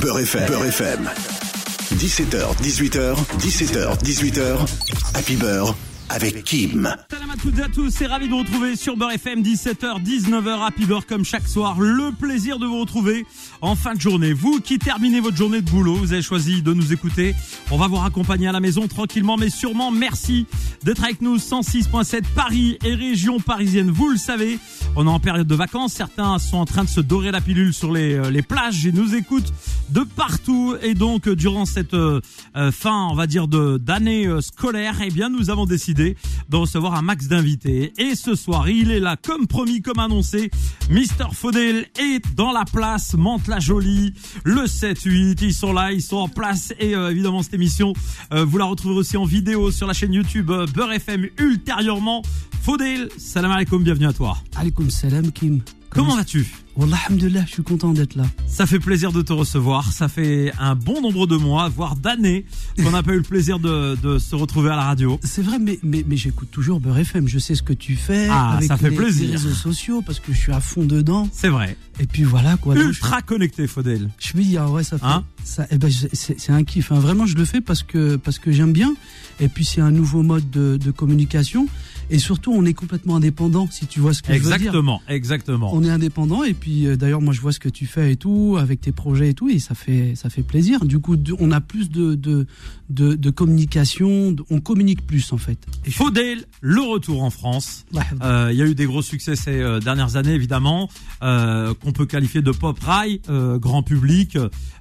Beurre FM. Beurre FM. 17h, 18h, 17h, 18h. Happy Beurre avec Kim. Salam à toutes et à tous, c'est ravi de vous retrouver sur Beurre FM 17h, 19h, Happy Beurre comme chaque soir. Le plaisir de vous retrouver en fin de journée. Vous qui terminez votre journée de boulot, vous avez choisi de nous écouter. On va vous raccompagner à la maison tranquillement mais sûrement. Merci d'être avec nous 106.7 Paris et région parisienne. Vous le savez, on est en période de vacances. Certains sont en train de se dorer la pilule sur les, euh, les plages et nous écoutent de partout. Et donc, durant cette euh, euh, fin, on va dire, d'année scolaire, eh bien, nous avons décidé de recevoir un max d'invités. Et ce soir, il est là, comme promis, comme annoncé. Mister Faudel est dans la place, Mantes-la-Jolie, le 7-8. Ils sont là, ils sont en place. Et euh, évidemment, cette émission, euh, vous la retrouverez aussi en vidéo sur la chaîne YouTube euh, Beurre FM ultérieurement. Faudel, salam alaikum, bienvenue à toi. Alaikum salam Kim. Comment vas-tu? Wallah, je suis content d'être là. Ça fait plaisir de te recevoir. Ça fait un bon nombre de mois, voire d'années, qu'on n'a pas eu le plaisir de, de se retrouver à la radio. C'est vrai, mais, mais, mais j'écoute toujours Beurre FM. Je sais ce que tu fais Ah, avec ça fait les, plaisir. les réseaux sociaux parce que je suis à fond dedans. C'est vrai. Et puis voilà quoi. Ultra connecté, Faudel. je, me dis, ah ouais, ça fait. Hein ça, eh ben, c'est un kiff. hein. Vraiment, je le fais parce que, parce que j'aime bien. Et puis, c'est un nouveau mode de, de communication. Et surtout, on est complètement indépendant, si tu vois ce que je veux dire. Exactement, exactement. On est indépendant et puis euh, d'ailleurs moi je vois ce que tu fais et tout avec tes projets et tout et ça fait ça fait plaisir. Du coup on a plus de de de, de communication, on communique plus en fait. Et je- Faudel, le retour en France. Ouais. Euh, Il y a eu des gros succès ces euh, dernières années, évidemment, euh, qu'on peut qualifier de pop rail, euh, grand public,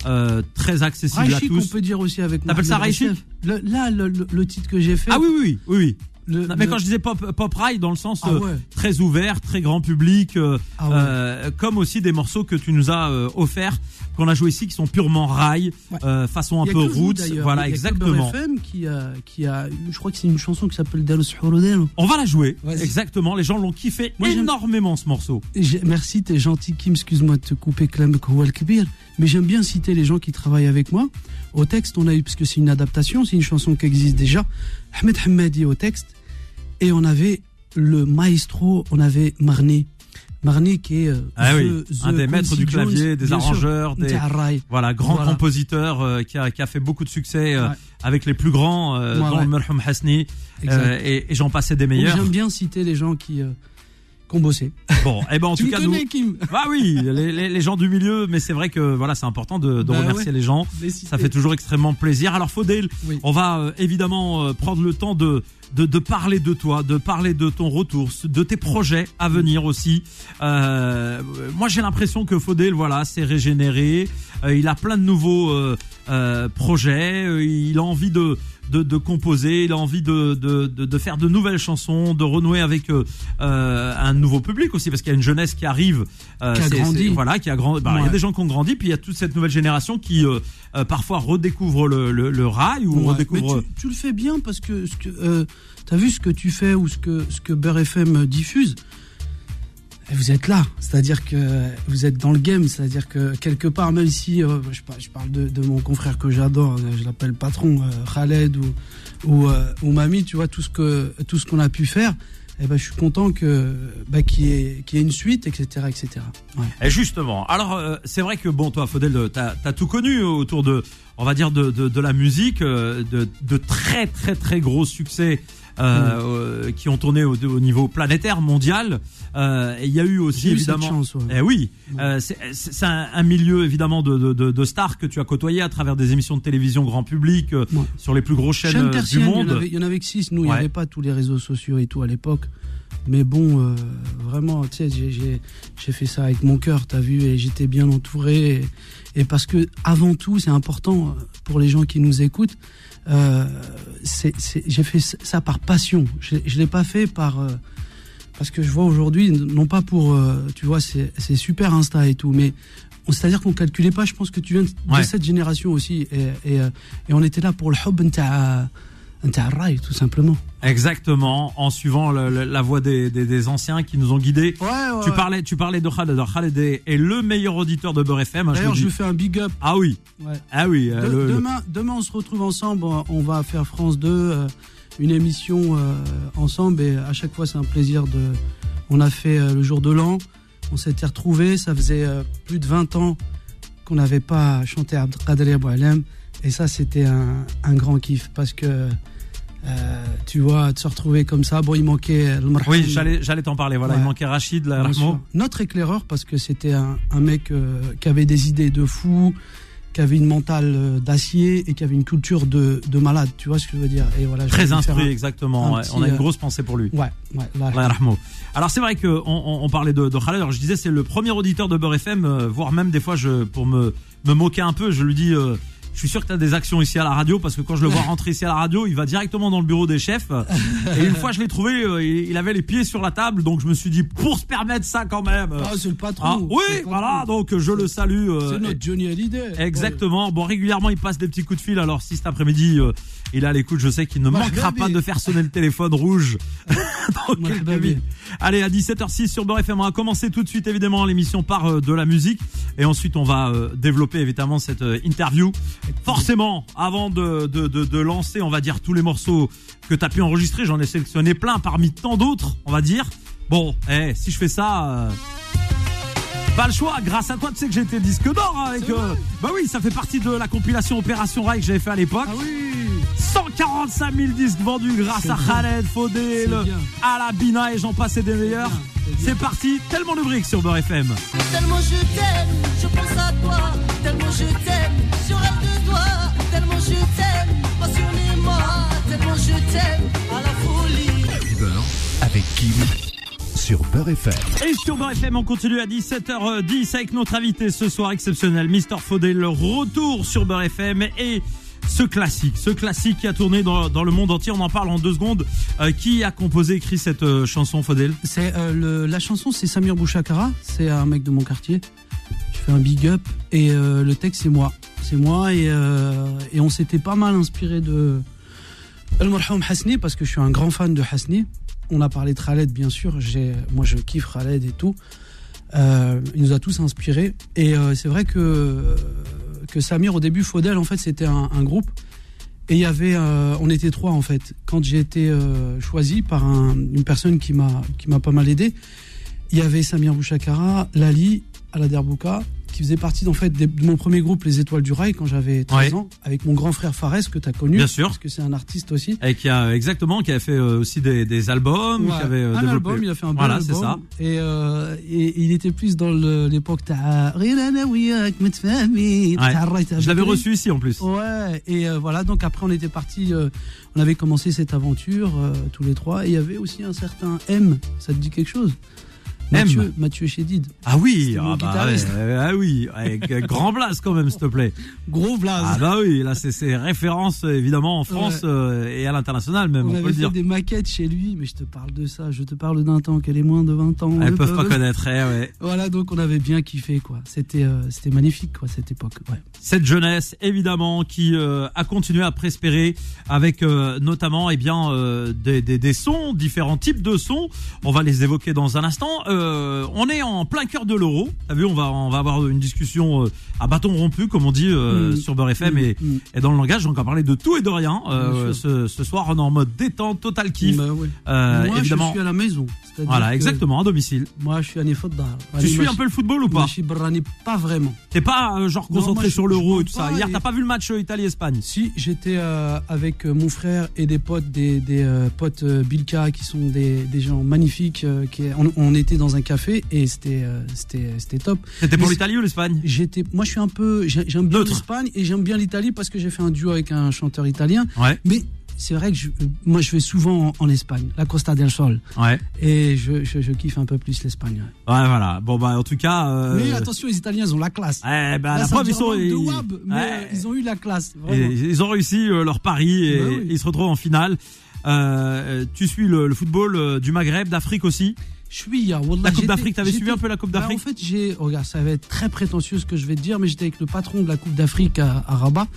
euh, très accessible Raïchik, à on tous. peut dire aussi avec T'appelles ça Rachef. Le- Là le, le- le titre que j'ai fait. Ah oui, oui, oui, oui. Oui. le- Non, mais le- quand je disais pop, pop rail, dans le sens Ah euh, ouais. très ouvert, très grand public, euh, Ah ouais. euh, comme aussi des morceaux que tu nous as offerts, qu'on a joué ici, qui sont purement rail, Ouais. façon un peu vous, roots. Voilà, Il y a exactement. FM qui a qui a je crois que c'est une chanson qui s'appelle Dallas Hourodel. On va la jouer, exactement. Les gens l'ont kiffé Moi, énormément ce morceau. Merci, t'es gentil, Kim. Excuse-moi de te couper, Clem Koual Kbir. Mais j'aime bien citer les gens qui travaillent avec moi. Au texte, on a eu, parce que c'est une adaptation, c'est une chanson qui existe déjà. Ahmed Hammadi au texte. Et on avait le maestro, on avait Marni. Marni qui est euh, Ah oui, the- un des maîtres du clavier, Jones, des sûr. arrangeurs, des voilà grand Voilà. compositeur euh, qui, a, qui a fait beaucoup de succès euh, Ouais. avec les plus grands, Ouais, dont ouais. Merhum Hasni, et, et j'en passais des meilleurs. J'aime bien citer les gens qui, bossé. Bon, et ben en tu tout me cas nous. connais, Kim Ah oui, les, les, les gens du milieu, mais c'est vrai que voilà, c'est important de, de Bah remercier ouais. les gens. Ça fait toujours extrêmement plaisir. Alors Faudel, Oui. on va euh, évidemment euh, prendre le temps de, de de parler de toi, de parler de ton retour, de tes projets à venir aussi. Euh, moi, j'ai l'impression que Faudel, voilà, s'est régénéré. Il a plein de nouveaux projets. Il a envie de de, de composer, il a envie de, de, de, de faire de nouvelles chansons, de renouer avec euh, euh, un nouveau public aussi, parce qu'il y a une jeunesse qui arrive, euh, Qui a grandi. voilà, qui a grandi. Bah, Il y a des gens qui ont grandi, puis il y a toute cette nouvelle génération qui euh, euh, parfois redécouvre le, le, le rail ou Ouais, redécouvre. mais tu, tu le fais bien parce que, euh, t'as vu ce que tu fais ou ce que ce que Beurre FM diffuse. Vous êtes là, c'est-à-dire que vous êtes dans le game, c'est-à-dire que quelque part, même si euh, je, parle, je parle de, de mon confrère que j'adore, euh, je l'appelle patron euh, Khaled ou ou, euh, ou Mamie, tu vois tout ce que tout ce qu'on a pu faire. Et ben, je suis content que bah, qu'il y, ait- qu'il y ait une suite, etc., etc. Ouais. Et justement, alors euh, c'est vrai que bon, toi, Faudel, t'as as tout connu autour de, on va dire de, de, de la musique, euh, de, de très très très gros succès. Euh, euh, qui ont tourné au, au niveau planétaire, mondial. Euh, et il y a eu aussi eu évidemment. chance, ouais. Eh oui, euh, c'est un, un milieu évidemment de, de, de, de stars que tu as côtoyé à travers des émissions de télévision grand public euh, Ouais. sur les plus grosses chaînes Chaîne euh, du monde. avait, il y en avait que six. Nous, il n'y Ouais. avait pas tous les réseaux sociaux et tout à l'époque. Mais bon, euh, vraiment, tu sais, j'ai- j'ai j'ai fait ça avec mon cœur, t'as vu, et j'étais bien entouré. Et, et parce que, avant tout, c'est important pour les gens qui nous écoutent, euh, j'ai fait ça par passion. Je ne l'ai pas fait par. euh, parce que je vois aujourd'hui, non pas pour. euh, tu vois, c'est c'est super Insta et tout, mais. C'est-à-dire qu'on calculait pas, je pense que tu viens de, cette génération aussi. Et, et, euh, et on était là pour le hub nta'a rail, tout simplement. Exactement, en suivant le- le- la voix des, des, des anciens qui nous ont guidés. Tu parlais, tu parlais de Khaled. Khaled est, le meilleur auditeur de Beurre FM. hein, je D'ailleurs, je lui fais un big up. Ah oui, Ouais. ah oui. euh, De- le- le- demain, demain, on se retrouve ensemble. On va faire France 2, euh, une émission euh, ensemble. Et à chaque fois, c'est un plaisir de. On a fait euh, le jour de l'an. On s'était retrouvés. Ça faisait euh, plus de 20 ans qu'on n'avait pas chanté Abdelkader Aboualem. Et ça, c'était un, un grand kiff parce que euh, tu vois, de se retrouver comme ça. Bon, il manquait le marham. Oui, j'allais, t'en parler. Voilà, Ouais. il manquait Rachid, sûr. Notre éclaireur, parce que c'était un, un mec euh, qui avait des idées de fou, qui avait une mentale euh, d'acier et qui avait une culture de, de malade. Tu vois ce que je veux dire? Et voilà, Très instruit, un- exactement. un ouais. petit, On a une euh, grosse pensée pour lui. Ouais, ouais. là. Alors c'est vrai que on, parlait de, de Khaled. Alors je disais c'est le premier auditeur de Beurre FM, euh, voire même des fois je pour me me moquer un peu, je lui dis. Je suis sûr que tu as des actions ici à la radio parce que quand je le vois rentrer ici à la radio, il va directement dans le bureau des chefs. Et une fois je l'ai trouvé, euh, il avait les pieds sur la table, donc je me suis dit pour se permettre ça quand même. Ah, c'est le patron. ah, oui, le voilà, donc je le salue. euh, C'est notre Johnny Hallyday. Exactement. Bon, régulièrement, il passe des petits coups de fil. Alors, si cet après-midi, euh, il à l'écoute, je sais qu'il ne manquera pas de faire sonner le téléphone rouge. dans. Allez, à 17h06 sur Beurre FM, on va commencer tout de suite, évidemment, l'émission par de la musique. Et ensuite, on va développer, évidemment, cette interview. Forcément, avant de, de, de, lancer, on va dire, tous les morceaux que tu as pu enregistrer, j'en ai sélectionné plein parmi tant d'autres, on va dire. Bon, eh, si je fais ça... euh, pas le choix, grâce à toi, tu sais que j'ai été disque d'or hein, avec. Euh, bah oui, ça fait partie de la compilation Opération Rail que j'avais fait à l'époque. Ah oui 145 000 disques vendus grâce à. Khaled, Faudé, C'est le- bien. à la Bina et j'en passe et des meilleurs. C'est parti, tellement de briques sur Beurre FM. Tellement je t'aime, je pense à toi. Tellement je t'aime, je rêve de toi. Tellement je t'aime, passionnément. Tellement je t'aime, à la folie. Beurre avec Kim sur Beurre FM. Et sur Beurre FM, on continue à 17h10 avec notre invité ce soir exceptionnel, Mister Faudé, le retour sur Beurre FM et ce classique, ce classique qui a tourné dans, dans le monde entier. On en parle en deux secondes. Euh, qui a composé, écrit cette euh, chanson, Faudel C'est euh, le- la chanson, c'est Samir Bouchakara. C'est un mec de mon quartier. Je fais un big up et euh, le texte c'est moi. C'est moi et, euh, et on s'était pas mal inspiré de El Hasni parce que je suis un grand fan de Hasni. On a parlé de Khaled bien sûr. J'ai, moi je kiffe Khaled et tout. Euh, il nous a tous inspirés et euh, c'est vrai que que Samir au début Faudel en fait c'était un, groupe et il y avait euh, on était trois en fait quand j'ai été euh, choisi par un- une personne qui m'a qui m'a pas mal aidé il y avait Samir Bouchakara Lali Alader Bouka qui faisait partie en fait de mon premier groupe Les Étoiles du Rail quand j'avais 13 ans, avec mon grand frère Fares que tu as connu. Parce que c'est un artiste aussi. Et qui a, exactement, qui a fait euh, aussi des, albums. Ouais. Qui avait euh, un développé. album, il a fait un bon voilà, album. Voilà, c'est ça. Et, euh, et, et, il était plus dans l'époque ouais. Je l'avais reçu ici en plus. Ouais, et euh, voilà, donc après on était parti, on avait commencé cette aventure tous les trois, et il y avait aussi un certain M, ça te dit quelque chose? Mathieu, Mathieu Chédid. Ah oui, ah, bah, ah oui, avec euh, grand blast quand même, s'il te plaît. Gros blaze. Ah bah oui, là c'est c'est référence euh, évidemment en France Ouais. euh, et à l'international même, on on, peut avait le fait dire. des maquettes chez lui, mais je te parle de ça, je te parle d'un temps qu'elle est moins de 20 ans. Elles Le peuvent pas connaître, eh, ouais. Voilà, donc on avait bien kiffé, quoi. C'était euh, c'était magnifique, quoi, cette époque. Ouais. Cette jeunesse évidemment qui euh, a continué à prospérer avec notamment eh bien des, des, des sons, différents types de sons. On va les évoquer dans un instant. Euh, on est en plein cœur de l'euro. T'as vu, on va on va avoir une discussion euh, à bâton rompu comme on dit euh, Mm. sur Beurre FM et, Mm. et dans le langage. Donc on va parler de tout et de rien. Euh, ce, ce soir on est en mode détente, total kiff. Bah ouais. Euh, Moi, évidemment. je suis à la maison. Voilà, exactement, à domicile. Moi, je suis à Nefodda. Tu suis un peu le football ou pas? Pas vraiment. T'es pas euh, genre concentré moi, je- sur l'euro je et tout ça. Hier, t'as pas vu le match euh, Italie-Espagne? Si, j'étais euh, avec euh, mon frère et des potes, des, des euh, potes euh, Bilka qui sont des, des gens magnifiques. euh, qui, on, on était dans un café et c'était euh, c'était c'était top. C'était pour l'Italie ou l'Espagne? J'étais, moi, je suis un peu, j'ai- j'aime bien l'Espagne et j'aime bien l'Italie parce que j'ai fait un duo avec un chanteur italien. Ouais, Mais c'est vrai que je, moi, je vais souvent en, en Espagne, la Costa del Sol, ouais. et je, je, je kiffe un peu plus l'Espagne. ouais. Ouais, voilà. Bon, bah, en tout cas. euh, Mais attention, les Italiens, ils ont la classe. eh, bah, la preuve, ils sont. un manque de ils- wab, mais ouais. euh, ils ont eu la classe. Et ils ont réussi euh, leur pari et Bah oui. ils se retrouvent en finale. Euh, tu suis le, le football du Maghreb, d'Afrique aussi? Wallah, La Coupe d'Afrique, t'avais suivi un peu la Coupe Bah, d'Afrique? En fait, j'ai, regarde, ça va être très prétentieux ce que je vais te dire, mais j'étais avec le patron de la Coupe d'Afrique à, à Rabat.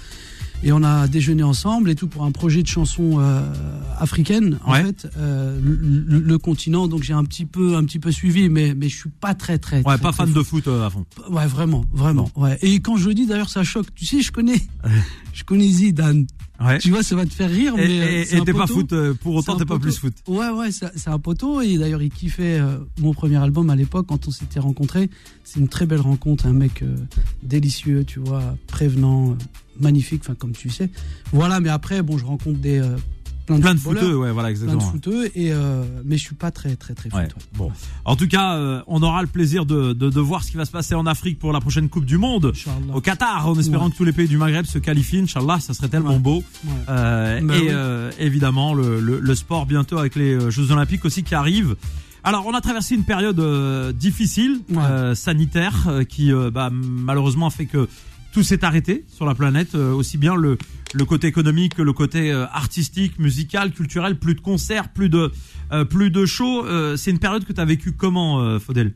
Et on a déjeuné ensemble et tout pour un projet de chanson euh, africaine, en Ouais. fait, euh, le, continent. Donc j'ai un petit peu, un petit peu suivi, mais mais je suis pas très très. Ouais, très, pas très fan de foot euh, à fond. Ouais, vraiment, vraiment. Ouais. Et quand je le dis, d'ailleurs, ça choque. Tu sais, je connais, je connais Zidane. Ouais. Tu vois, ça va te faire rire, Et- mais. euh, Et t'es pas foot, euh, pour autant t'es pas plus foot. Ouais, ouais, c'est c'est un poteau. Et d'ailleurs, il kiffait euh, mon premier album à l'époque quand on s'était rencontrés. C'est une très belle rencontre. Un mec euh, délicieux, tu vois, prévenant, euh, magnifique, enfin, comme tu sais. Voilà, mais après, bon, je rencontre des. Plein de, Plein de footeux, ouais, voilà, Plein de exactement. footeux. Et, euh, mais je suis pas très, très, très foot. Ouais. Bon. En tout cas, euh, on aura le plaisir de, de, de voir ce qui va se passer en Afrique pour la prochaine Coupe du Monde. Inch'Allah. Au Qatar, en espérant Ouais. que tous les pays du Maghreb se qualifient, Inch'Allah, ça serait tellement Ouais. beau. Ouais. Euh, Bah et oui. euh, évidemment, le, le, le sport bientôt avec les euh, Jeux Olympiques aussi qui arrivent. Alors, on a traversé une période euh, difficile, Ouais. euh, sanitaire, euh, qui euh, bah, malheureusement a fait que tout s'est arrêté sur la planète, euh, aussi bien le, côté économique que le côté euh, artistique, musical, culturel, plus de concerts, plus de euh, plus de shows. C'est une période que tu as vécu comment, euh, Faudel?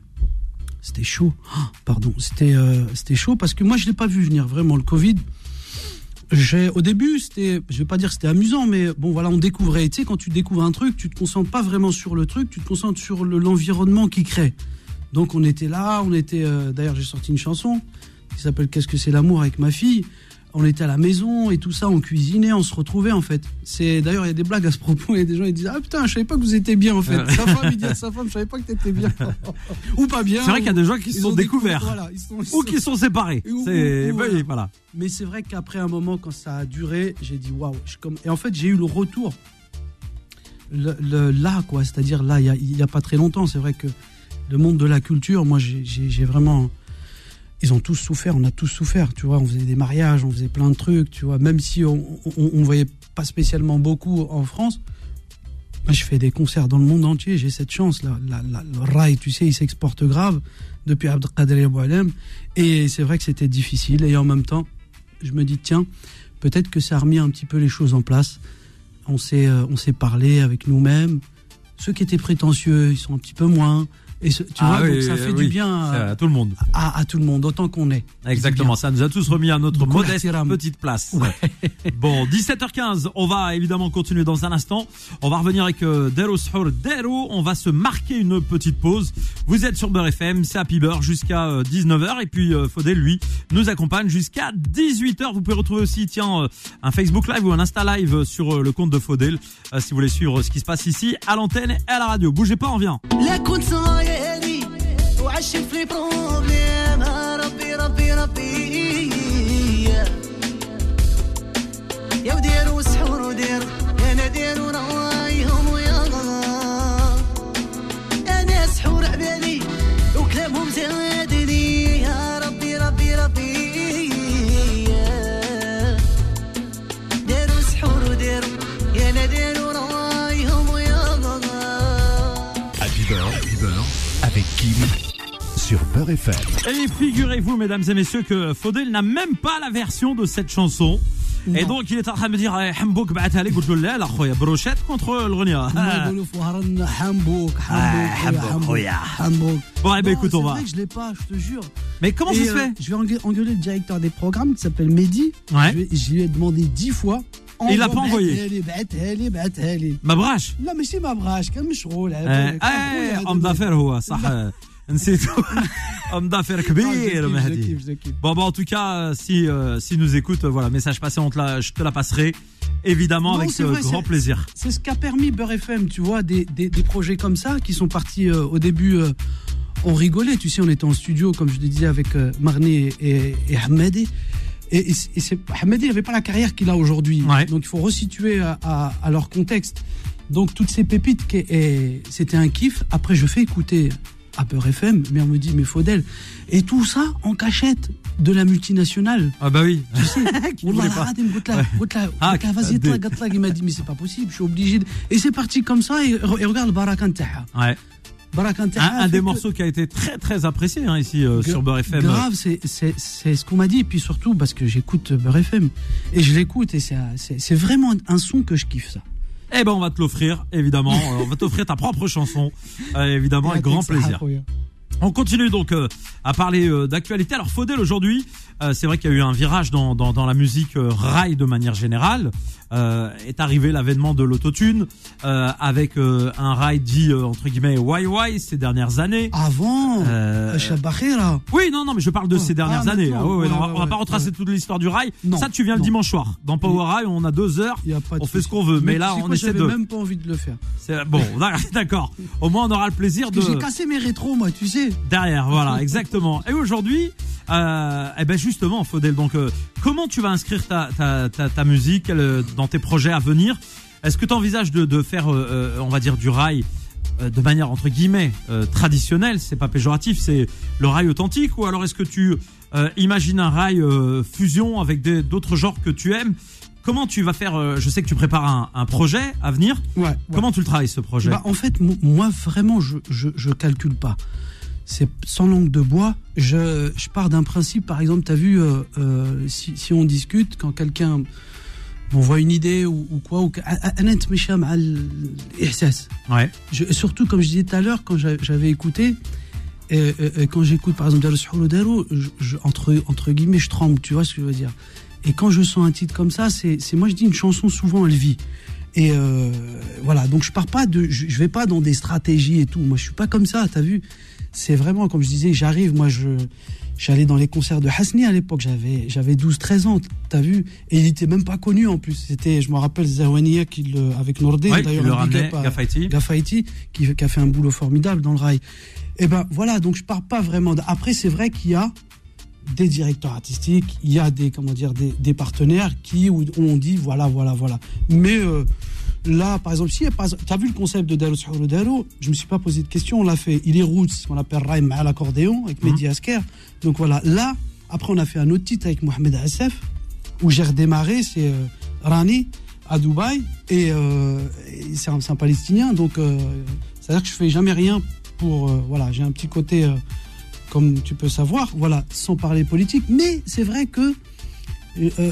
C'était chaud. Ah, Pardon, c'était c'était chaud parce que moi je l'ai pas vu venir vraiment le Covid. Au début c'était je vais pas dire que c'était amusant mais bon voilà on découvrait tu sais quand tu découvres un truc tu te concentres pas vraiment sur le truc tu te concentres sur le- l'environnement qui crée. Donc on était là on était d'ailleurs j'ai sorti une chanson qui s'appelle Qu'est-ce que c'est l'amour avec ma fille? On était à la maison et tout ça, on cuisinait, on se retrouvait en fait. C'est d'ailleurs il y a des blagues à ce propos, il y a des gens qui disent ah putain je savais pas que vous étiez bien en fait. Sa femme il dit à sa femme je savais pas que t'étais bien ou pas bien. C'est vrai qu'il y a des gens qui se sont ont découvert, découverts voilà, ils sont- ils ou qui sont séparés. Ou- C'est ou- ou, bah voilà. Mais c'est vrai qu'après un moment, quand ça a duré, j'ai dit waouh. comme- Et en fait, j'ai eu le retour. Le, le- là, quoi. C'est-à-dire là, il y a- pas très longtemps. C'est vrai que le monde de la culture, moi, j'ai- j'ai j'ai vraiment. Ils ont tous souffert, on a tous souffert, tu vois. On faisait des mariages, on faisait plein de trucs, tu vois. Même si on, on voyait pas spécialement beaucoup en France, moi, je fais des concerts dans le monde entier. J'ai cette chance. là. La- la- le rail, tu sais, il s'exporte grave depuis Abdelkader Boualem. Et c'est vrai que c'était difficile. Et en même temps, je me dis, tiens, peut-être que ça a remis un petit peu les choses en place. On s'est, euh, on s'est parlé avec nous-mêmes. Ceux qui étaient prétentieux, ils sont un petit peu moins. Et ce- tu Ah vois, oui, donc ça fait oui. du bien à, à tout le monde. à- à tout le monde, autant qu'on est. Exactement, ça nous a tous remis à notre modeste petite place. Bon, 17h15, on va évidemment continuer dans un instant. On va revenir avec euh, Dero Sahur Dero. On va se marquer une petite pause. Vous êtes sur Beurre FM, c'est Happy Beurre jusqu'à euh, 19h. Et puis euh, Faudel, lui, nous accompagne jusqu'à 18h. Vous pouvez retrouver aussi, tiens, euh, un Facebook Live ou un Insta Live sur euh, le compte de Faudel. euh, si vous voulez suivre ce qui se passe ici, à l'antenne et à la radio. Bougez pas, on vient. لا كنت صايري وعشت في لي بروبليم ربي ربي ربي يا ودير وسحور ودير Kim sur Beurre FM. Et figurez-vous, mesdames et messieurs, que Faudel n'a même pas la version de cette chanson. Et donc, il est en train de me dire, eh, Hambouk, بعتها لي. قلت له لا لا خويا بروشيت contre الغنية. هما يقولوا في وهران حمبوك حمبوك حمبوك، خويا. حمبوك Bon, eh ben, Non, écoute, c'est on va. vrai que je l'ai pas, je te jure. Mais comment Et, ça se euh, fait Je vais engue- engueuler le directeur des programmes qui s'appelle Mehdi. Ouais. Je, vais- je lui ai demandé dix fois. Et il l'a pas envoyé. بعتها لي بعتها لي بعتها لي. ما بغاش لا ماشي ما بغاش كان مشغول Eh, هذا eh, homme d'affaires هو صح نسيت homme d'affaires كبير مهدي Bon, bah, en tout cas, euh, si, euh, si nous écoute, euh, voilà, message passé, on te la, je te la passerai, évidemment, Non, avec c'est euh, vrai, grand c'est- plaisir. C'est ce qu'a permis Beurre FM, tu vois, des, des, des projets comme ça qui sont partis euh, au début. euh, on rigolait, tu sais, on était en studio, comme je le disais, avec euh, Marné et, et Hamedi. et, et, et Hamadi n'avait pas la carrière qu'il a aujourd'hui. Donc il faut resituer à, leur contexte. Donc toutes ces pépites, c'était un kiff. Après, je fais écouter à FM, mais on me dit, mais Faudel. Et tout ça en cachette de la multinationale. Ah bah oui. Tu sais, vas-y, il m'a dit, mais c'est pas possible, je suis obligé. Et c'est parti comme ça, et, et regarde Barakantaha. Ouais un, des morceaux qui a été très très apprécié hein, ici euh, sur Beurre FM. Grave, c'est ce qu'on m'a dit. Et puis surtout parce que j'écoute Beurre FM. Et je l'écoute et c'est vraiment un son que je kiffe ça. Eh ben on va te l'offrir, évidemment. on va t'offrir ta propre chanson, euh, évidemment, avec grand plaisir. On continue donc euh, à parler euh, d'actualité. Alors Faudel aujourd'hui, euh, c'est vrai qu'il y a eu un virage dans, dans, dans la musique euh, rail de manière générale. Euh, est arrivé l'avènement de l'autotune euh, avec euh, un rail dit euh, entre guillemets YY ces dernières années. Avant, Euh, Shabakhira. Oui, non, non, mais je parle de Oh, ces dernières ah, années. Ah, ouais, ouais, on va- on va pas retracer toute l'histoire du rail. Non, Ça, tu viens le dimanche soir. Dans Power Rail, on a deux heures. Y a On fait ce qu'on veut. Mais là, on quoi, essaie de. même pas envie de le faire. C'est- Bon, d'accord. Au moins, on aura le plaisir Parce de. j'ai cassé mes rétros, moi, tu sais. Derrière, voilà, exactement. Et aujourd'hui, euh, eh ben justement, Faudel, donc euh, comment tu vas inscrire ta, ta, ta, ta musique euh, dans tes projets à venir? Est-ce que tu envisages de, de faire, on va dire, du rail de manière entre guillemets traditionnelle? C'est pas péjoratif, c'est le rail authentique? Ou alors est-ce que tu imagines un rail fusion avec d'autres genres que tu aimes? Comment tu vas faire Je sais que tu prépares un, un projet à venir. Ouais. ouais. Comment tu le travailles ce projet? Bah, en fait, mo- moi, vraiment, je, je, je calcule pas c'est sans langue de bois. Je, je pars d'un principe, par exemple, tu as vu, euh, euh, si, si, on discute, quand quelqu'un m'envoie une idée ou, ou quoi, ou, ouais. je, surtout, comme je disais tout à l'heure, quand j'avais écouté, quand j'écoute par exemple je, je, entre, entre guillemets, je tremble, tu vois ce que je veux dire. Et quand je sens un titre comme ça, c'est moi je dis une chanson souvent elle vit. Et euh, voilà, donc je pars pas de, je, je, vais pas dans des stratégies et tout. Moi je suis pas comme ça, t'as vu. C'est vraiment, comme je disais, j'arrive, moi, je, j'allais dans les concerts de Hasni à l'époque, j'avais, j'avais 12, 13 ans, t'as vu? Et il était même pas connu en plus. C'était, je me rappelle, Zawania qui le, avec Nordé, Ouais, d'ailleurs, le à- Gafaiti. Gafaiti, qui, qui a fait un boulot formidable dans le rail. Et ben voilà, donc je pars pas vraiment. de- Après, c'est vrai qu'il y a des directeurs artistiques, il y a des comment dire des, des partenaires qui où on dit voilà voilà voilà. Mais euh, là, par exemple, si tu as vu le concept de Daro Suhoul Daro, je me suis pas posé de questions, on l'a fait. Il est roots, qu'on appelle rail à l'accordéon avec Mehdi Asker. Donc voilà, là, après on a fait un autre titre avec Mohamed Assef où j'ai redémarré, c'est euh, Rani à Dubaï et, euh, et c'est un, un Palestinien, donc euh, c'est-à-dire que je fais jamais rien pour voilà, j'ai un petit côté comme tu peux savoir, voilà, sans parler politique, mais c'est vrai que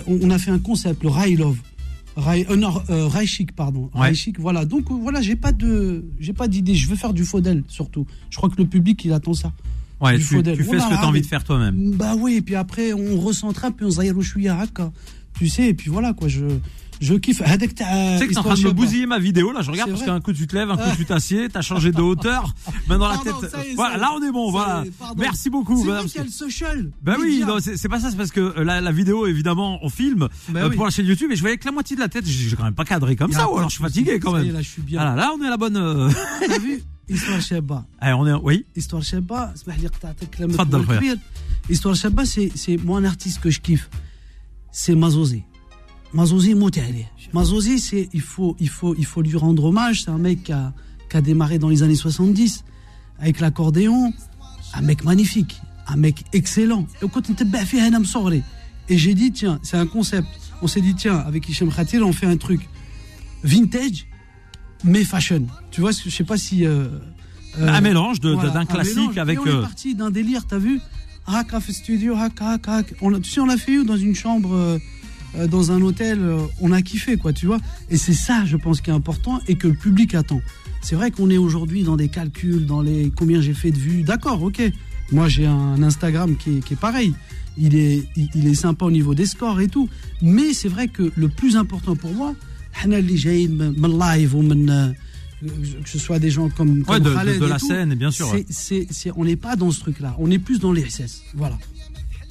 on on a fait un concept, le Rai Rai, euh, non, euh, pardon. Ouais. Voilà. Donc euh, voilà, j'ai pas de, j'ai pas d'idée. Je veux faire du Faudel surtout. Je crois que le public il attend ça. Ouais, du tu, Faudel. tu fais Voilà, ce que tu as envie de faire toi-même. Bah oui, et puis après on recentre puis on zaïro chouïa haka. Tu sais, et puis voilà quoi, je, je kiffe. Euh, tu sais que t'es en train de me bousiller ma vidéo là, je regarde parce qu'un coup tu te lèves, un coup ah. tu t'assieds, t'as changé de hauteur. Maintenant la tête. Voilà, là on est bon, voilà. Merci beaucoup. C'est vrai qu'elle social. Ben bah oui, c'est pas ça, c'est parce que euh, la vidéo évidemment on filme bah euh, pour la chaîne YouTube et je voyais que la moitié de la tête, j'ai quand même pas cadré comme ça ou alors je suis fatigué quand même. Là je suis bien. Ah là on est à la bonne. T'as vu Histoire Shabba. Eh, on est oui. Histoire Shabba, Histoire Shabba c'est moi un artiste que je kiffe. C'est Mazozé. Mazouzi Mazouzi, c'est, il faut, il faut, il faut lui rendre hommage. C'est un mec qui a, qui a démarré dans les années 70 avec l'accordéon. Un mec magnifique, un mec excellent. Et j'ai dit, tiens, c'est un concept. On s'est dit, tiens, avec Hichem Khatir, on fait un truc vintage, mais fashion. Tu vois, je sais pas si. Euh, euh, un mélange d'un classique avec. Et on est euh, parti d'un délire, t'as vu? Hack, studio, hack, hack, hack. Tu sais, on l'a fait où? Dans une chambre euh, dans un hôtel, euh, on a kiffé, quoi, tu vois. Et c'est ça, je pense, qui est important et que le public attend. C'est vrai qu'on est aujourd'hui dans des calculs, dans les combien j'ai fait de vues. D'accord, ok. Moi, j'ai un Instagram qui est, pareil. Il est, il, est sympa au niveau des scores et tout. Mais c'est vrai que le plus important pour moi, live euh, que ce soit des gens comme, comme ouais, de, la tout, scène, bien sûr. On n'est pas dans ce truc-là. On est plus dans les SS. Voilà.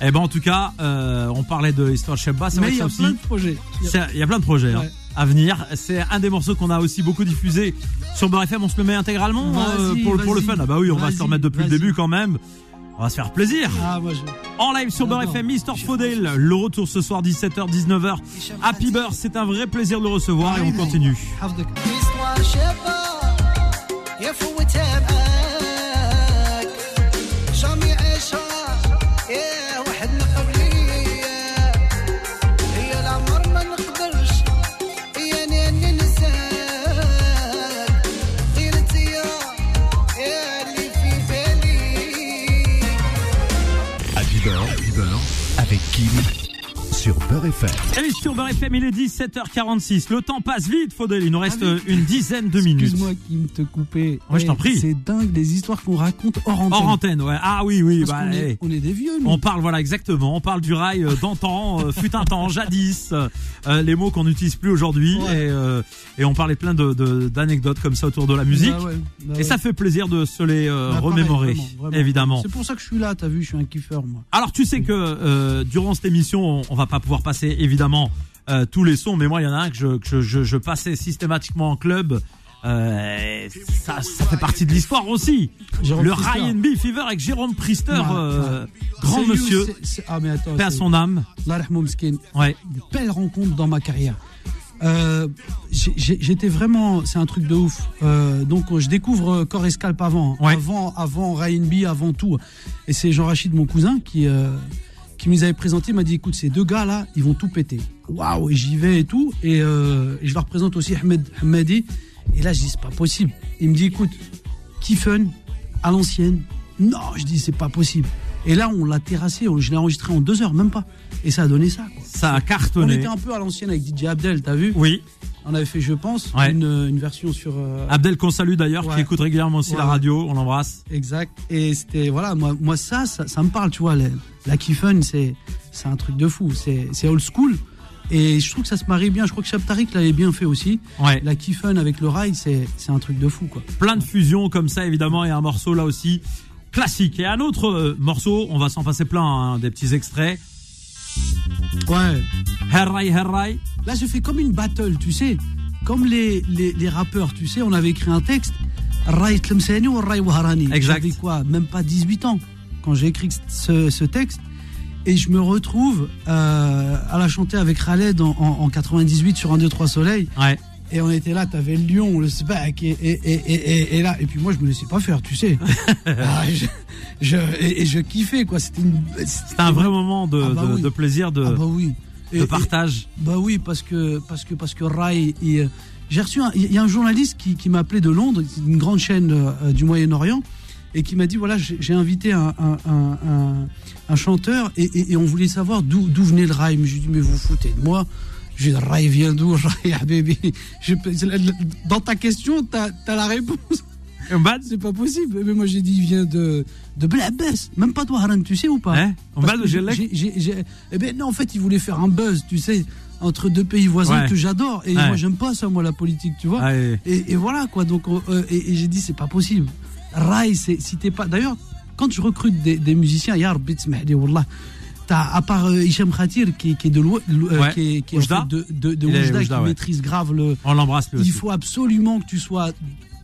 Eh ben en tout cas, euh, on parlait de Histoire Shabba, c'est vrai il y a plein de projets. Il y a- plein de projets hein, à venir. C'est un des morceaux qu'on a aussi beaucoup diffusé sur Beurre FM. On se le met intégralement euh, Vas-y, pour, le- pour le vas-y. fun. Ah bah oui, on va se remettre depuis le début quand même. On va se faire plaisir. Ah, moi, je... En live sur Beurre. FM, Mister Faudel. Le retour ce soir 17h, 19h. Happy Beurre, c'est un vrai plaisir de le recevoir et on continue. Beurre, FM. Et sur Beurre FM, il est 17h46. Le temps passe vite, Faudel. Il nous reste euh, une dizaine de minutes. Excuse-moi qui me te couper. Ouais, je t'en prie. C'est dingue les histoires qu'on raconte hors antenne. Hors antenne, ouais. Ah oui, oui. Parce bah, eh. est, on est des vieux, nous. On parle, voilà, exactement. On parle du rail euh, d'antan, euh, fut un temps, jadis, euh, les mots qu'on n'utilise plus aujourd'hui. Ouais. Et, euh, et on parlait plein de- de- d'anecdotes comme ça autour de la musique. Bah ouais, bah Et ça fait plaisir de se les euh, Bah, pareil, remémorer, vraiment, vraiment. évidemment. C'est pour ça que je suis là, t'as vu, je suis un kiffeur, moi. Alors tu sais que euh, durant cette émission, on, on va pas pouvoir passer évidemment euh, tous les sons, mais moi il y en a un que je, que je, je, je passais systématiquement en club. Euh, ça, ça fait partie de l'histoire aussi. Jérôme le. Ryan B Fever avec Jérôme Priester, Ouais, euh, grand monsieur, c'est- Ah, mais attends. paix à son âme. Ouais, belle rencontre dans ma carrière. Euh, J'étais vraiment, c'est un truc de ouf. Donc je découvre euh, Corps et Scalp avant, hein. Ouais. avant, avant Ryan B, avant tout. Et c'est Jean-Rachid, mon cousin, qui qui nous avait présenté, m'a dit écoute ces deux gars là, ils vont tout péter. Waouh, et j'y vais et tout. Et, euh, je leur présente aussi Ahmed Hamadi. Et là je dis c'est pas possible. Il me dit écoute, Kiffen à l'ancienne. Non, je dis c'est pas possible. Et là on l'a terrassé, on- je l'ai enregistré en deux heures, même pas. Et ça a donné ça. quoi. ça a On cartonné. était un peu à l'ancienne avec DJ Abdel, t'as vu Oui, On avait fait, je pense, Ouais. une, une version sur. euh, Abdel qu'on salue d'ailleurs, qui écoute régulièrement aussi Ouais, la radio, on l'embrasse. Exact. Et c'était, voilà, moi, moi ça, ça, ça me parle, tu vois. La, la Kiffen, c'est, c'est un truc de fou. C'est, old school. Et je trouve que ça se marie bien. Je crois que Chab Tariq l'avait bien fait aussi. Ouais, La Kiffen avec le rail, c'est, c'est un truc de fou, quoi. plein de fusions comme ça évidemment et un morceau là aussi classique. Et un autre euh, morceau, on va s'en passer plein, hein, des petits extraits. Ouais. Herray, herray. Là, je fais comme une battle, tu sais. Comme les, les, les rappeurs, tu sais, on avait écrit un texte. Rai Tlemseni ou Rai Waharani. Exact. J'avais quoi Même pas 18 ans quand j'ai écrit ce, ce texte. Et je me retrouve euh, à la chanter avec Khaled en, en, en 98 sur 1, 2, 3 Soleil. Ouais. Et on était là, t'avais le lion, le sbac, et, et, et, et, là. Et puis moi, je me laissais pas faire, tu sais. Ah, je, je- et, je kiffais, quoi. C'était un vrai moment de, Ah bah de, oui. de plaisir, de, Ah bah oui. De partage. bah oui, parce que parce que parce que Rai, il, j'ai reçu un- il y a un journaliste qui, qui m'a appelé de Londres, une grande chaîne euh, du Moyen-Orient, et qui m'a dit voilà j'ai j'ai invité un, un, un, chanteur et, et- et on voulait savoir d'où d'où venait le Rai. Mais je lui ai dit mais vous vous foutez de moi. J'ai dit Rai vient d'où Rai ah, bébé. Je- Dans ta question t'as as la réponse. C'est pas possible. Mais moi j'ai dit il vient de de Blabès, même pas de Waharan, tu sais ou pas? Hein? J'ai- Eh ben non, en fait, il voulait faire un buzz, tu sais, entre deux pays voisins Ouais. que j'adore. Et Ouais. moi, j'aime pas ça, moi, la politique, tu vois. Ah, et- voilà, quoi. Donc, euh, et, et j'ai dit, c'est pas possible. Rai, c'est si t'es pas. D'ailleurs, quand je recrute des, des musiciens, Yar Wallah. À part euh, Hicham Khatir, qui, qui est de l'Ouest, Ouais. qui est, qui est en Oujda. fait de, de, de Il est Oujda, Oujda, qui ouais. maîtrise grave le, On l'embrasse aussi. il faut absolument que tu sois.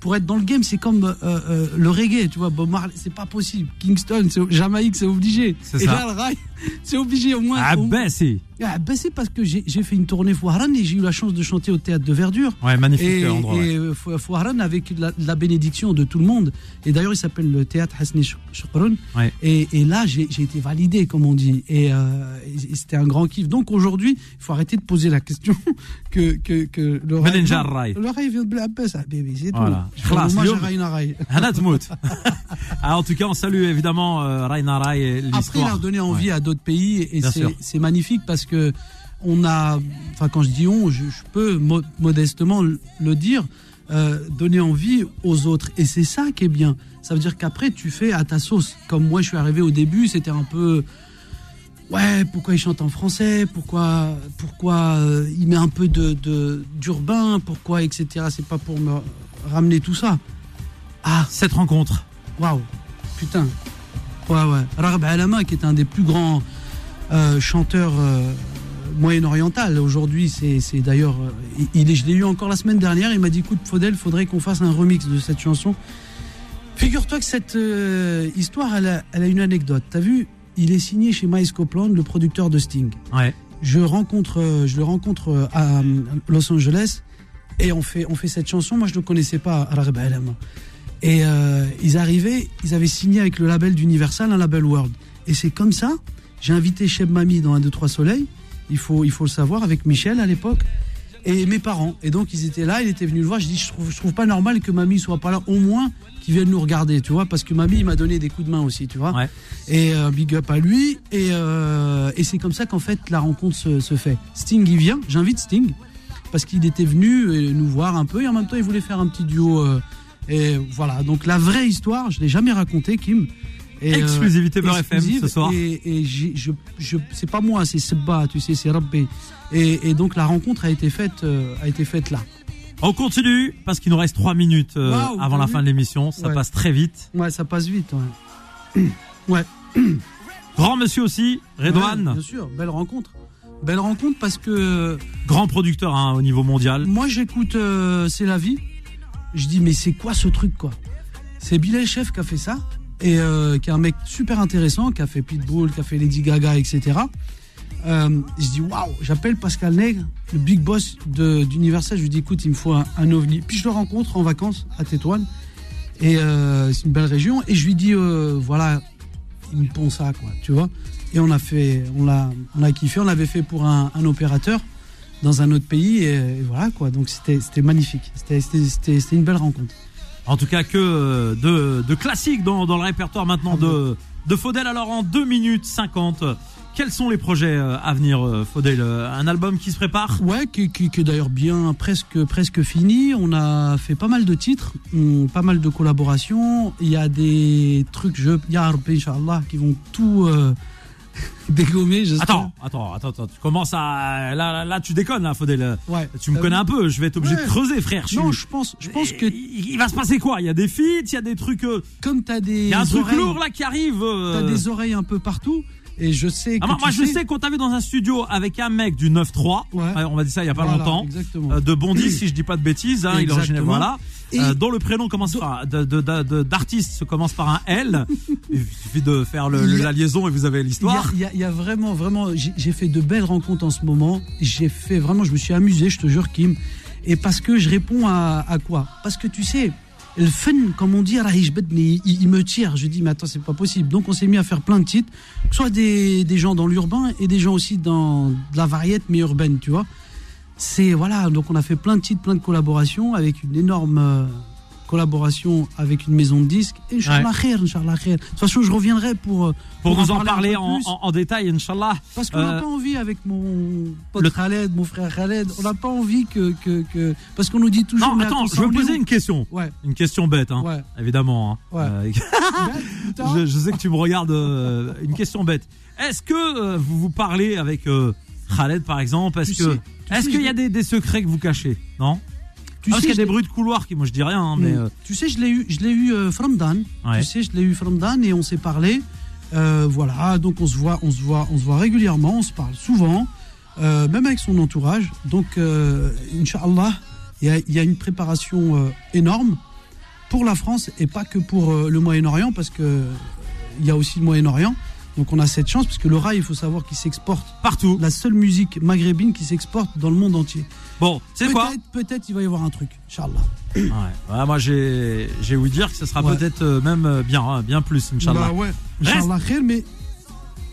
Pour être dans le game, c'est comme euh, euh, le reggae, tu vois. Bob Marley, c'est pas possible. Kingston, c'est- Jamaïque, c'est obligé. C'est Et ça. là, le rail, C'est obligé au moins. Abbassi. Au... Abbassi ben, ah, ben, parce que j'ai fait une tournée Fouharan et j'ai eu la chance de chanter au théâtre de Verdure. Ouais, magnifique et, euh, endroit. Et. Euh, Fouharan avec la, la, bénédiction de tout le monde. Et d'ailleurs, il s'appelle le théâtre Hasni Shukroun. Et, là, j'ai été validé, comme on dit. Euh, et, c'était un grand kiff. Donc aujourd'hui, il faut arrêter de poser la question que, que, que le rêve. Le rêve de Abbas, ah, c'est tout. Voilà. En tout cas, on salue évidemment Raina Ray. Après, il a donné envie à pays et c'est magnifique parce que on a, enfin quand je dis on, je, je peux mo- modestement le dire, euh, donner envie aux autres et c'est ça qui est bien. Ça veut dire qu'après tu fais à ta sauce. Comme moi, je suis arrivé au début, c'était un peu ouais, pourquoi il chante en français, pourquoi, pourquoi euh, il met un peu de- d'urbain, pourquoi etc. C'est pas pour me ramener tout ça. Ah, Cette rencontre. Waouh, putain. Ouais, ouais. Raghab Alama, qui est un des plus grands euh, chanteurs euh, moyen-oriental. Aujourd'hui, c'est d'ailleurs. euh, il est, je l'ai eu encore la semaine dernière. Il m'a dit écoute, Faudel, faudrait qu'on fasse un remix de cette chanson. Figure-toi que cette euh, histoire, elle a, elle a une anecdote. T'as vu Il est signé chez Miles Copeland, le producteur de Sting Ouais. je rencontre je le rencontre à Los Angeles et on fait on fait cette chanson moi je ne connaissais pas Raghab Alama et euh, ils arrivaient ils avaient signé avec le label d'Universal un label World et c'est comme ça j'ai invité Cheb Mami dans un 2 3 soleil il faut il faut le savoir avec Michel à l'époque et mes parents. Et donc ils étaient là, il était venu le voir. Je dis, je trouve, je trouve pas normal que mamie soit pas là, au moins qu'il vienne nous regarder, tu vois, parce que mamie il m'a donné des coups de main aussi, tu vois. Ouais. Et euh, big up à lui. Et, euh, et c'est comme ça qu'en fait la rencontre se, se fait. Sting il vient, j'invite Sting parce qu'il était venu nous voir un peu et en même temps il voulait faire un petit duo. euh, et voilà, donc la vraie histoire, je l'ai jamais racontée, Kim. Et, euh, Exclusivité Beurre FM ce soir. Et, et j'ai- je, je, c'est pas moi, c'est Seba, tu sais, c'est Rabbi. Et, et donc la rencontre a été faite, euh, a été faite là. On continue parce qu'il nous reste 3 minutes euh, avant la fin de l'émission. Ça Ouais. passe très vite. Ouais, ça passe vite. Ouais. ouais. Grand monsieur aussi, Redouane, Ouais, bien sûr, belle rencontre. Belle rencontre parce que grand producteur hein, au niveau mondial. moi j'écoute euh, C'est la vie. Je dis mais c'est quoi ce truc quoi? C'est Bilal Chef qui a fait ça et euh, qui est un mec super intéressant, qui a fait Pitbull, qui a fait Lady Gaga, etc. Euh, je dis waouh, j'appelle Pascal Nègre, le big boss d'Universal. Je lui dis écoute, il me faut un, ovni. Puis je le rencontre en vacances à Tétouane et euh, c'est une belle région. Et je lui dis voilà, il me pond ça quoi, tu vois. Et on a fait, on l'a, on a kiffé. On l'avait fait pour un opérateur dans un autre pays et, et voilà quoi. Donc c'était, magnifique. C'était, une belle rencontre. En tout cas que euh, de, de classiques dans, dans le répertoire maintenant de, de Faudel. Alors en 2 minutes 50, quels sont les projets euh, à venir euh, Faudel? Un album qui se prépare? Ouais, qui, qui- qui est d'ailleurs bien presque presque fini. On a fait pas mal de titres, pas mal de collaborations. Il y a des trucs, je, il y a Rabbi, Inch'Allah, qui vont tout euh, dégommer. j'espère. Attends, attends, attends, attends, tu commences à... Là, là, tu déconnes là Faudel. Ouais. Tu me connais un peu, je vais être obligé ouais. de creuser frère. Je Non, suis- je pense, je pense que il, va se passer quoi? Il y a des feats, il y a des trucs... euh, comme t'as des Il y a un truc lourd là qui arrive. euh. t'as des oreilles un peu partout, et je sais que Ah, moi, je sais qu'on t'a vu dans un studio avec un mec du 9-3. Ouais. On va dire ça il y a pas Voilà, longtemps. Exactement. Euh, de Bondy, si je dis pas de bêtises, hein, il est originaire, voilà. Et- Euh, dont le prénom commence par d'artiste commence par un L. il suffit de faire le- Il y a- la liaison et vous avez y, l'histoire. il y a- il y a vraiment, vraiment, j'ai j'ai fait de belles rencontres en ce moment. J'ai fait vraiment, je me suis amusé, je te jure, Kim. Et parce que je réponds à, à quoi? Parce que tu sais, le fun, comme on dit, il, il me tire. Je dis, mais attends, c'est pas possible. Donc on s'est mis à faire plein de titres, soit des, des gens dans l'urbain et des gens aussi dans la variété, mais urbaine, tu vois. C'est, voilà, donc on a fait plein de titres, plein de collaborations avec une énorme. Collaboration avec une maison de disques. Et Inch'Allah khair, Inch'Allah. De toute façon, je reviendrai pour, euh, Pour nous en parler en, en- en détail, Inch'Allah. Parce qu'on n'a Euh, pas envie avec mon pote le- Khaled, mon frère Khaled, on n'a pas envie que. que, que- parce qu'on nous dit toujours. Non, attends, je est poser une question. Ouais, Une question bête, hein, ouais. évidemment. hein. Ouais. Euh, je, je sais que tu me regardes. euh, une question bête. Est-ce que vous vous parlez avec Khaled, par exemple? Est-ce qu'il y a des, des secrets que vous cachez? Non? Tu Parce sais, qu'il y a des bruits de couloir qui, moi, je dis rien, hein, mais. Mm. euh, Tu sais, je l'ai eu, je l'ai eu euh, from Dan. Ouais. Tu sais, je l'ai eu from Dan et on s'est parlé. Euh, voilà, donc on se voit, on se voit, on se voit régulièrement, on se parle souvent, euh, même avec son entourage. Donc, euh, Inch'Allah, il y y a une préparation énorme pour la France et pas que pour le Moyen-Orient, parce que il y a aussi le Moyen-Orient. Donc on a cette chance, parce que le rail, il faut savoir qu'il s'exporte. partout. La seule musique maghrébine qui s'exporte dans le monde entier. Bon, c'est quoi Peut-être, peut-être, il va y avoir un truc, Inch'Allah. Ouais. Ouais, Moi, j'ai j'ai ouï dire que ce sera Ouais. peut-être euh, même euh, bien, hein, bien plus, Inch'Allah. Bah ouais. Inch'Allah khair, mais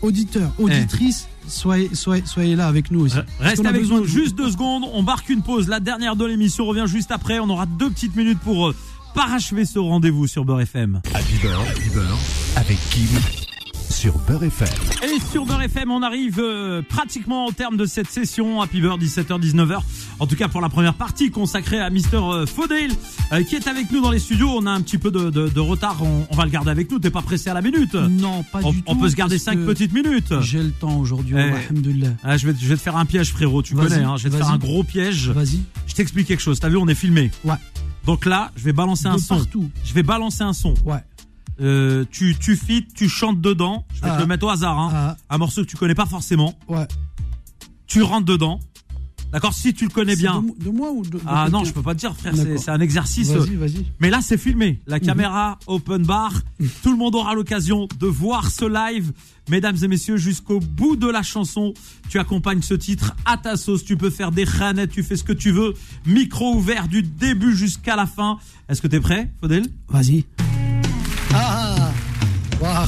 auditeurs, auditrices, soyez, soyez, soyez là avec nous aussi. Reste avec besoin nous de- juste deux secondes. On marque une pause. La dernière de l'émission revient juste après. On aura deux petites minutes pour euh, parachever ce rendez-vous sur Beurre FM. Happy Beurre, Happy Beurre, avec Kim sur Beurre FM. Et sur Beurre FM, on arrive euh, pratiquement au terme de cette session. Happy Beurre, 17h, 19h. En tout cas, pour la première partie consacrée à Mr. euh, Faudale, euh, qui est avec nous dans les studios. On a un petit peu de, de- de retard. On, on va le garder avec nous. T'es pas pressé à la minute? Non, pas On, du on tout. peut se garder parce cinq que petites minutes. J'ai le temps aujourd'hui, Eh. alhamdoulilah. Ah, je, vais, je vais te faire un piège, frérot. Tu connais, hein. Je vais te faire un gros piège. Vas-y. Je t'explique quelque chose. T'as vu, on est filmé. Ouais. Donc là, je vais balancer un son. partout. Je vais balancer un son. Ouais. Euh, tu, tu fites, tu chantes dedans. Je vais Ah. te le mettre au hasard. Hein. Ah, Un morceau que tu connais pas forcément. ouais. Tu rentres dedans. D'accord? Si tu le connais bien. De, de moi ou de. de Ah non, je peux pas te dire, frère. C'est un exercice. Vas-y, vas-y. Mais là, c'est filmé. La Mhm. caméra, open bar. Tout le monde aura l'occasion de voir ce live. Mesdames et messieurs, jusqu'au bout de la chanson, tu accompagnes ce titre à ta sauce. Tu peux faire des khanettes, tu fais ce que tu veux. Micro ouvert du début jusqu'à la fin. Est-ce que t'es prêt, Faudel? Vas-y. Ah, ah.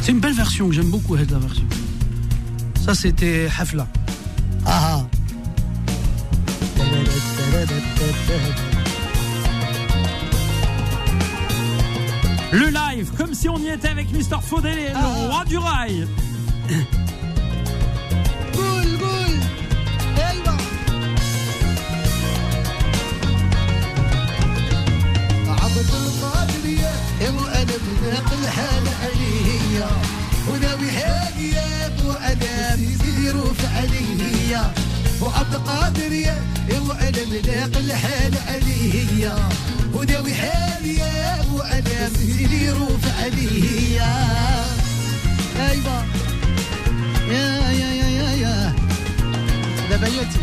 C'est une belle version, j'aime beaucoup la version. Ça c'était Hafla. Ah, ah. Le live, comme si on y était avec Mr. Faudel, ah. le roi du rail. يروف عليا. وعبد القادر يا يم علم ليق الحال عليا. وداوي حاليا وعلم يروف عليا. ايوا يا يا يا يا يا. لبيتي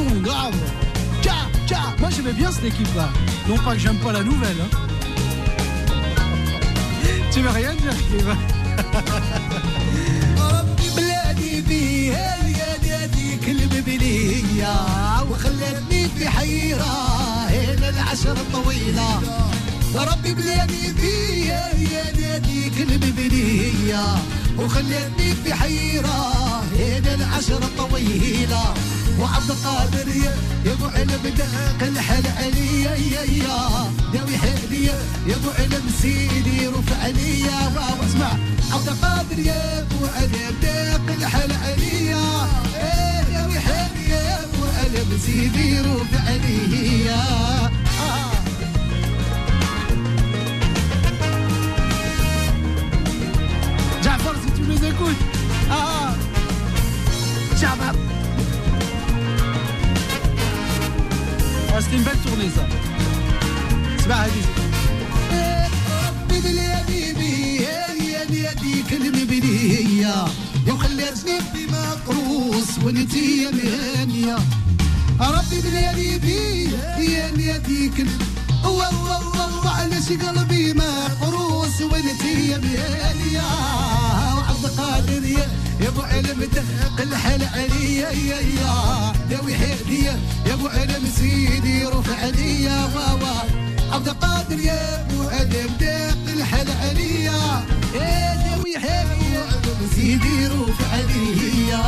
Tourne grave. Tcha, tcha. Moi, j'aimais bien cette équipe-là. Non pas que j'aime pas la nouvelle. Hein. tu veux rien dire, Kim بلادي بيها اليدادي كلمة بلية وخلتني في حيرة هنا العشرة الطويلة ربي بلادي بيها اليدادي كلمة بلية وخلتني في حيرة هنا العشرة الطويلة وعبد القادر يا يا أبو علم داق الحل عليا يا يا داوي حالي يا أبو علم سيدي رفع عليا واو اسمع عبد القادر يا أبو علم داق الحل عليا إيه داوي حالي يا أبو علم سيدي رفع عليا. Jafar, si tu nous écoutes. Ah, Ah, c'était une belle tournée, ça. C'est pas وخلي رجلي مقروس ونتي مهنية ربي بليالي بيه يا نيتيك والله والله علاش قلبي مقروس ونتي مهنية وعبد القادر يا ابو علم دق الحل عليا يا يا داوي حيلي يا ابو علم سيدي رفع عليا واوا عبد القادر يا ابو علم دق الحل عليا يا داوي حيلي يا ابو سيدي رفع عليا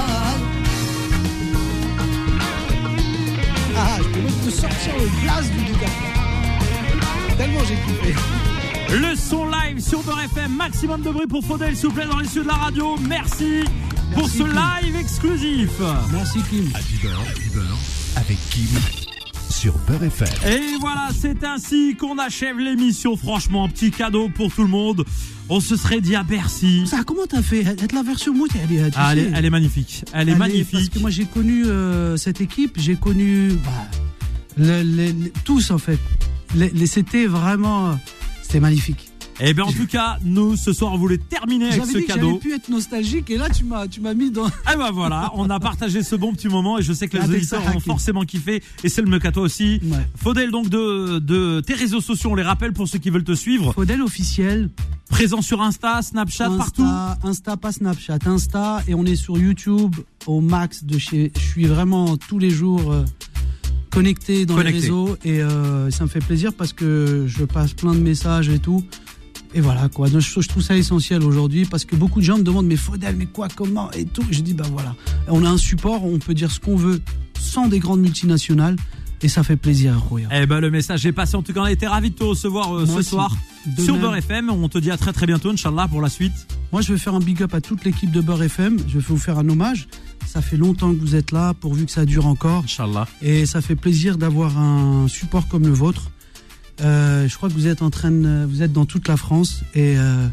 Ah, je peux même te sortir le glace du Décathlon. Tellement j'ai kiffé. Le son live sur Beurre FM. Maximum de bruit pour Faudel, s'il vous plaît, dans les cieux de la radio. Merci, pour Merci, ce Kim. live exclusif. Merci Kim. Happy Beurre, Happy Beurre, avec Kim sur Beurre FM. Et voilà, c'est ainsi qu'on achève l'émission. Franchement, petit cadeau pour tout le monde. On se serait dit à Bercy. Ça, comment t'as fait? Être la version mout, elle est, Ah, elle, est, sais, elle est magnifique. Elle est elle magnifique. Parce que moi j'ai connu euh, cette équipe, j'ai connu bah, le- le- le- tous en fait. C'était vraiment, c'était magnifique. Eh bien, en tout cas, nous, ce soir, on voulait terminer avec J'avais ce dit que cadeau. pu être nostalgique et là tu m'as, tu m'as mis dans. Eh ben voilà, on a partagé ce bon petit moment et je sais que les Ah, auditeurs ont forcément kiffé et c'est le me toi aussi. Ouais. Faudel donc de, de tes réseaux sociaux, on les rappelle pour ceux qui veulent te suivre. Faudel officiel, Présent sur Insta, Snapchat, partout. Insta, Insta, pas Snapchat, Insta, et on est sur YouTube au max de chez. Je suis vraiment tous les jours euh, connecté dans Connecté. les réseaux et euh, ça me fait plaisir parce que je passe plein de messages et tout. Et voilà quoi. Donc, je, trouve ça essentiel aujourd'hui parce que beaucoup de gens me demandent mais Faudel, mais quoi, comment et tout. Je dis bah voilà. On a un support, on peut dire ce qu'on veut sans des grandes multinationales et ça fait plaisir, Roya. Eh ben le message est passé. En tout cas, on a été ravis de te recevoir euh, ce aussi. soir. De sur même. Beurre FM. On te dit à très très bientôt, Inch'Allah, pour la suite. Moi, je vais faire un big up à toute l'équipe de Beurre FM. Je vais vous faire un hommage. Ça fait longtemps que vous êtes là, pourvu que ça dure encore. Inch'Allah. Et ça fait plaisir d'avoir un support comme le vôtre. Euh, je crois que vous êtes en train de, vous êtes dans toute la France et euh,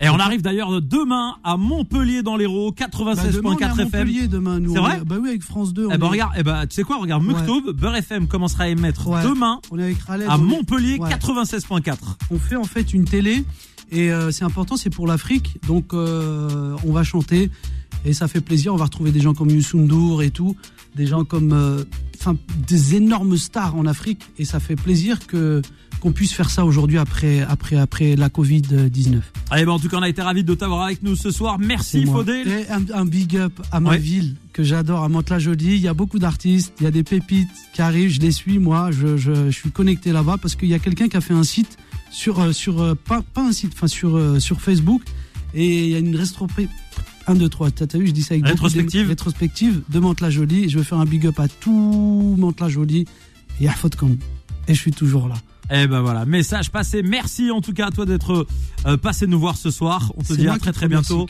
Et on arrive d'ailleurs demain à Montpellier dans l'Hérault, bah, demain, on est à 93.4 FM. Montpellier demain. Nous, C'est vrai est- Bah oui, avec France 2. Eh ben est- regarde, eh ben tu sais quoi, regarde, Ouais. Muktoub, Beurre FM commencera à émettre Ouais. demain On est avec Khaled. à Montpellier Ouais. 96.4. On fait en fait une télé et euh, c'est important, c'est pour l'Afrique. Donc euh, on va chanter et ça fait plaisir. On va retrouver des gens comme Youssou N'Dour et tout, des gens comme, euh, enfin, des énormes stars en Afrique et ça fait plaisir que qu'on puisse faire ça aujourd'hui après après après la Covid 19. Allez, ben en tout cas, on a été ravis de t'avoir avec nous ce soir. Merci Faudel. Et un, un big up à ma Ouais. ville que j'adore, à Mantes-la-Jolie. Il y a beaucoup d'artistes, il y a des pépites qui arrivent, je les suis moi, je, je, je suis connecté là-bas parce qu'il y a quelqu'un qui a fait un site sur euh, sur euh, pas, pas un site, enfin sur sur Facebook et il y a une 1 2 3, t'as vu, je dis ça avec Rétrospective. rétrospective de Mantes-la-Jolie je vais faire un big up à tout Mantes-la-Jolie et à Fotcom. Et je suis toujours là. Eh ben voilà, message passé. Merci en tout cas à toi d'être euh, passé nous voir ce soir. On te dit à très très bientôt.